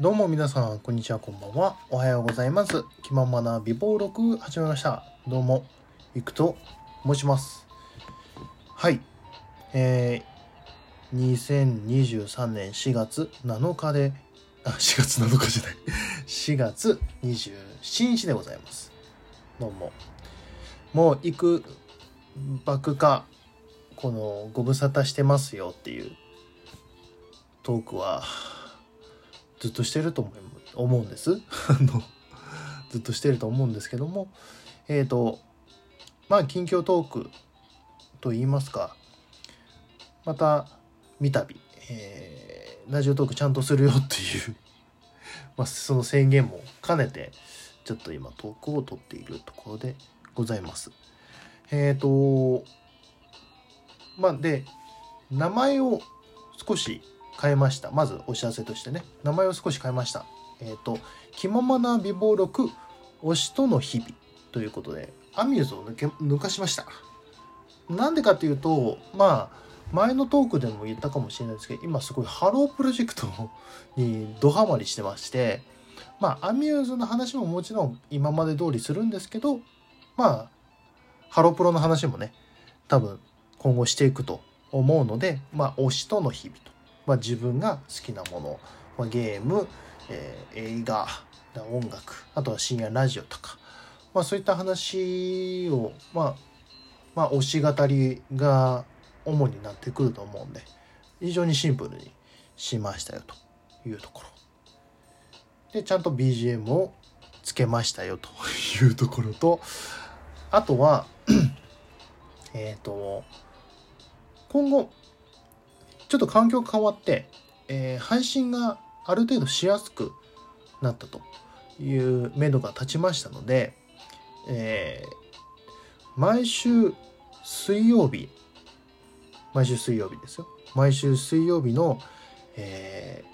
どうも皆さん、こんにちは、こんばんは。おはようございます。気ままな美貌録始めました。どうも、いくと申します。はい。えー、2023年4月7日で、あ、4月7日じゃない。4月27日でございます。どうも。もう、いくばくか、この、ご無沙汰してますよっていうトークは、ずっとしてると思うんです。あのずっとしてると思うんですけどもえっ、とまあ近況トークと言いますかまた三度、えーラジオトークちゃんとするよっていう、まあ、その宣言も兼ねてちょっと今トークを取っているところでございます。えっ、とまあで名前を少し変えました。まずお知らせとしてね、名前を少し変えました。えっ、と、気ままな備忘録、推しとの日々ということで、アミューズを抜け抜かしました。なんでかっていうと、まあ、前のトークでも言ったかもしれないですけど、今すごいハロープロジェクトにドハマりしてまして、まあ、アミューズの話ももちろん今まで通りするんですけど、まあ、ハロプロの話もね、多分今後していくと思うので、まあ、推しとの日々と。まあ、自分が好きなもの、まあ、ゲーム、えー映画音楽あとは深夜ラジオとか、まあ、そういった話を、まあ、まあ推し語りが主になってくると思うんで非常にシンプルにしましたよというところ。でちゃんと BGM をつけましたよというところとあとは えっと今後ちょっと環境変わって、えー配信がある程度しやすくなったという目処が立ちましたので、えー毎週水曜日毎週水曜日ですよ。毎週水曜日の、えー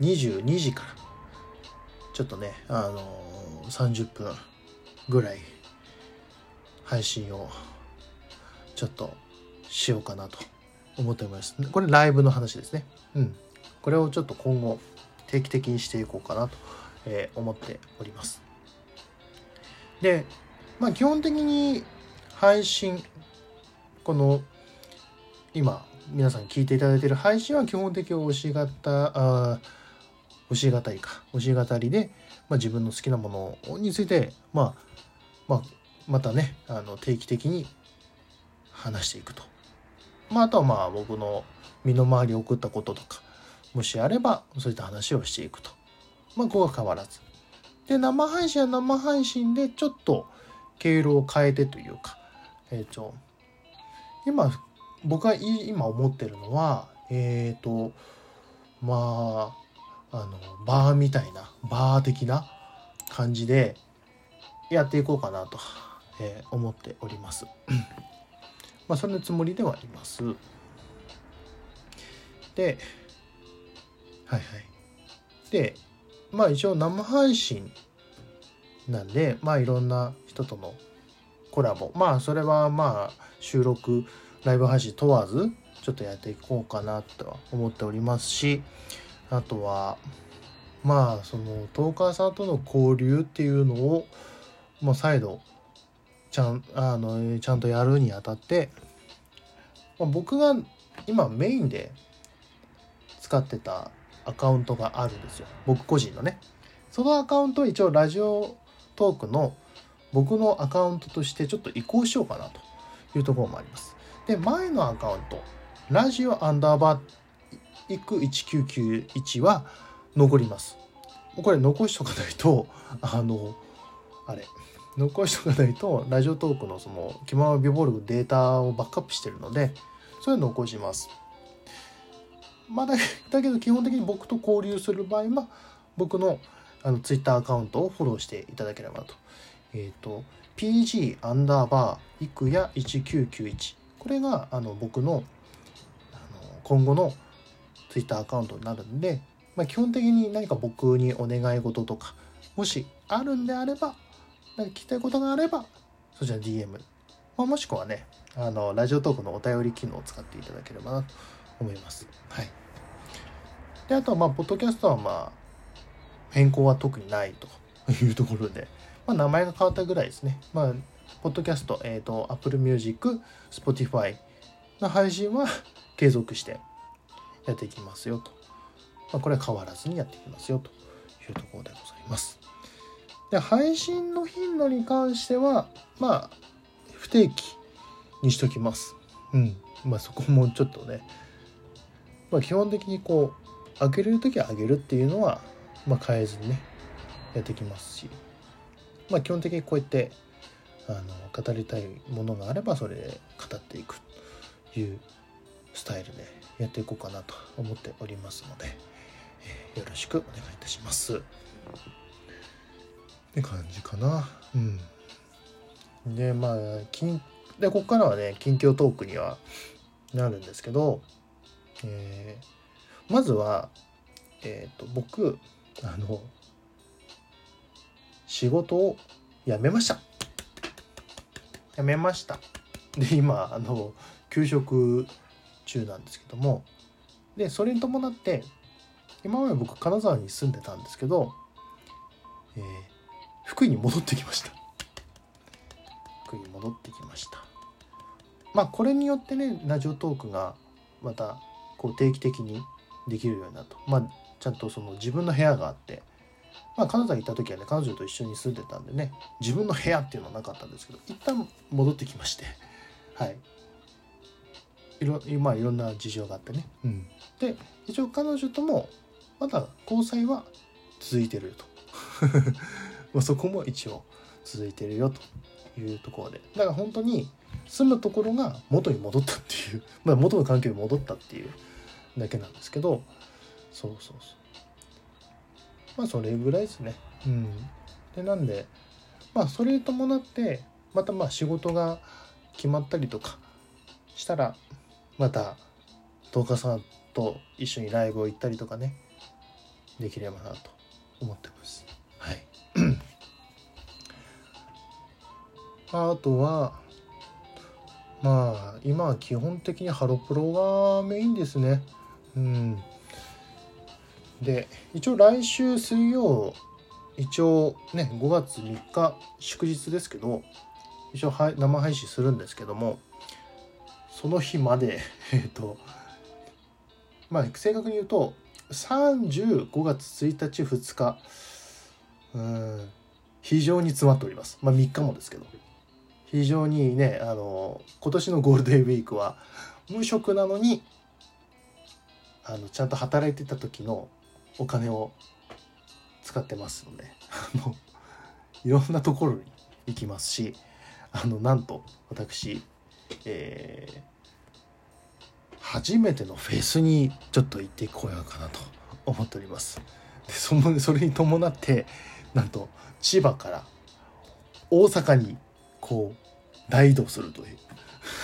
22時からちょっとね、あのー30分ぐらい配信をちょっとしようかなと思っております。これライブの話ですね。うん。これをちょっと今後定期的にしていこうかなと、え思っております。で、まあ基本的に配信、この今皆さん聞いていただいている配信は基本的に推し型、あー推し語りか、推し語りで、まあ、自分の好きなものについて、まあ、まあ、またね、あの定期的に話していくと。まあ、あとはまあ僕の身の回りを送ったこととかもしあればそういった話をしていくとまあここは変わらずで生配信は生配信でちょっと経路を変えてというかえっ、と今僕が今思ってるのはえっ、とまああのバーみたいなバー的な感じでやっていこうかなと、えー思っております。まあ、それのつもりではあります。で、はいはい。で、まあ一応生配信なんで、まあいろんな人とのコラボ。まあそれはまあ収録、ライブ配信問わず、ちょっとやっていこうかなとは思っておりますし、あとは、まあそのトーカーさんとの交流っていうのを、まあ再度、ちゃんあのちゃんとやるにあたって、まあ、僕が今メインで使ってたアカウントがあるんですよ。僕個人のね。そのアカウントを一応ラジオトークの僕のアカウントとしてちょっと移行しようかなというところもあります。で前のアカウントラジオアンダーバーいく1991は残ります。これ残しとかないとあのあれ。残しとかないとラジオトークのその気まま美ボールグデータをバックアップしてるのでそれ残します。まあだけど基本的に僕と交流する場合は僕のあのツイッターアカウントをフォローしていただければと。えっ、と PG アンダーバーいくや1991これがあの僕のあの今後のツイッターアカウントになるんで、まあ、基本的に何か僕にお願い事とかもしあるんであればなんか聞きたいことがあればそちら DM、まあ、もしくはねあのラジオトークのお便り機能を使っていただければなと思います。はい、であとはまあポッドキャストはまあ変更は特にないというところで、まあ、名前が変わったぐらいですね。まあ、ポッドキャスト、えっ、ー、と、Apple Music、Spotify の配信は継続してやっていきますよと。まあ、これは変わらずにやっていきますよというところでございます。で、配信の頻度に関しては、まあ、不定期にしときます。うん。まあそこもちょっとね、まあ基本的にこう、開けれる時は開けるっていうのは、まあ変えずにね、やってきますし、まあ基本的にこうやって、あの、語りたいものがあればそれで語っていくというスタイルでやっていこうかなと思っておりますので、えー、よろしくお願いいたします。って感じかな。うん。で、まあ、近で、ここからはね、近況トークにはなるんですけど、えー、まずは、えっ、ー、と、僕、あの、仕事を辞めました。辞めました。で、今、あの、休職中なんですけども、で、それに伴って、今まで僕、金沢に住んでたんですけど、えー、福井に戻ってきました。クに戻ってきました。まあこれによってねラジオトークがまたこう定期的にできるようになると。まあちゃんとその自分の部屋があって。まあ金沢行った時はね彼女と一緒に住んでたんでね自分の部屋っていうのはなかったんですけど一旦戻ってきまして。はい。いろ,、まあ、いろんな事情があってね、うん、で一応彼女ともまだ交際は続いてると まあそこも一応続いてるよというところで。だから本当に住むところが元に戻ったっていう、まあ、元の環境に戻ったっていうだけなんですけど。そうそうそう。まあそれぐらいですね。うん。でなんでまあそれに伴ってまたまあ仕事が決まったりとかしたらまた東花さんと一緒にライブを行ったりとかね。できればなと思ってます。まあとはまあ今は基本的にハロプロがメインですね。うん。で一応来週水曜一応ね5月3日祝日ですけど一応生配信するんですけどもその日まで えっとまあ正確に言うと35月1日2日うん非常に詰まっております。まあ3日もですけど。非常にねあの今年のゴールデンウィークは無職なのにあのちゃんと働いてた時のお金を使ってますのであのいろんなところに行きますしあのなんと私、えー、初めてのフェスにちょっと行ってこようかなと思っております。でそのそれに伴ってなんと千葉から大阪にこう大移動するという。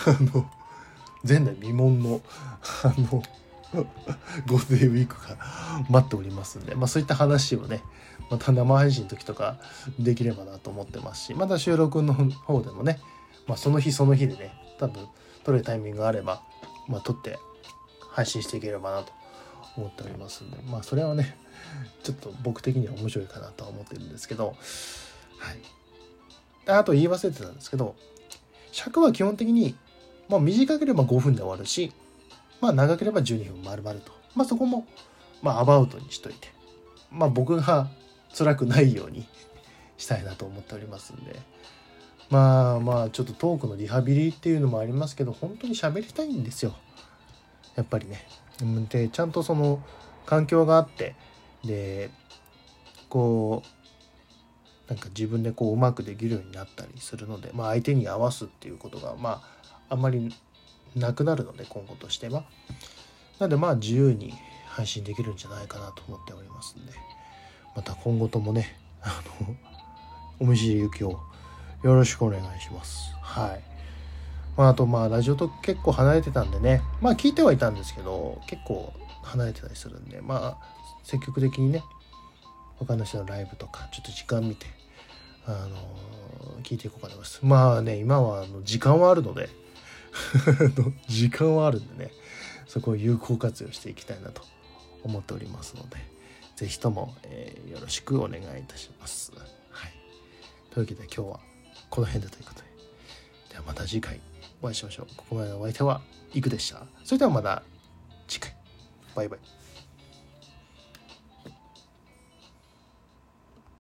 あの前代未聞のあのゴールデンウィークが待っておりますんで、まあ、そういった話をねまた生配信の時とかできればなと思ってますしまた収録の方でもね、まあ、その日その日でね多分撮れるタイミングがあれば、まあ、撮って配信していければなと思っておりますんでまあそれはねちょっと僕的には面白いかなとは思ってるんですけどはい。あと言い忘れてたんですけど尺は基本的に、まあ、短ければ5分で終わるし、まあ、長ければ12分丸々と。まあ、そこも、まあ、アバウトにしといて、まあ、僕が辛くないように したいなと思っておりますんで。まあまあ、ちょっとトークのリハビリっていうのもありますけど、本当に喋りたいんですよ。やっぱりね。で、ちゃんとその環境があって、で、こう、なんか自分でこううまくできるようになったりするので、まあ、相手に合わすっていうことがまああんまりなくなるので今後としては。なのでまあ自由に配信できるんじゃないかなと思っておりますんでまた今後ともねあのお見知り行きをよろしくお願いします。はい。まあ、あとまあラジオと結構離れてたんでねまあ聞いてはいたんですけど結構離れてたりするんでまあ積極的にね他の人のライブとかちょっと時間見てあの聞いていこうかと思います。まあね、今はあの時間はあるので 時間はあるんでね、そこを有効活用していきたいなと思っておりますので、ぜひとも、えー、よろしくお願いいたします。はい。というわけで今日はこの辺でということで。ではまた次回お会いしましょう。ここまでのお相手は、いくでした。それではまた次回。バイバイ。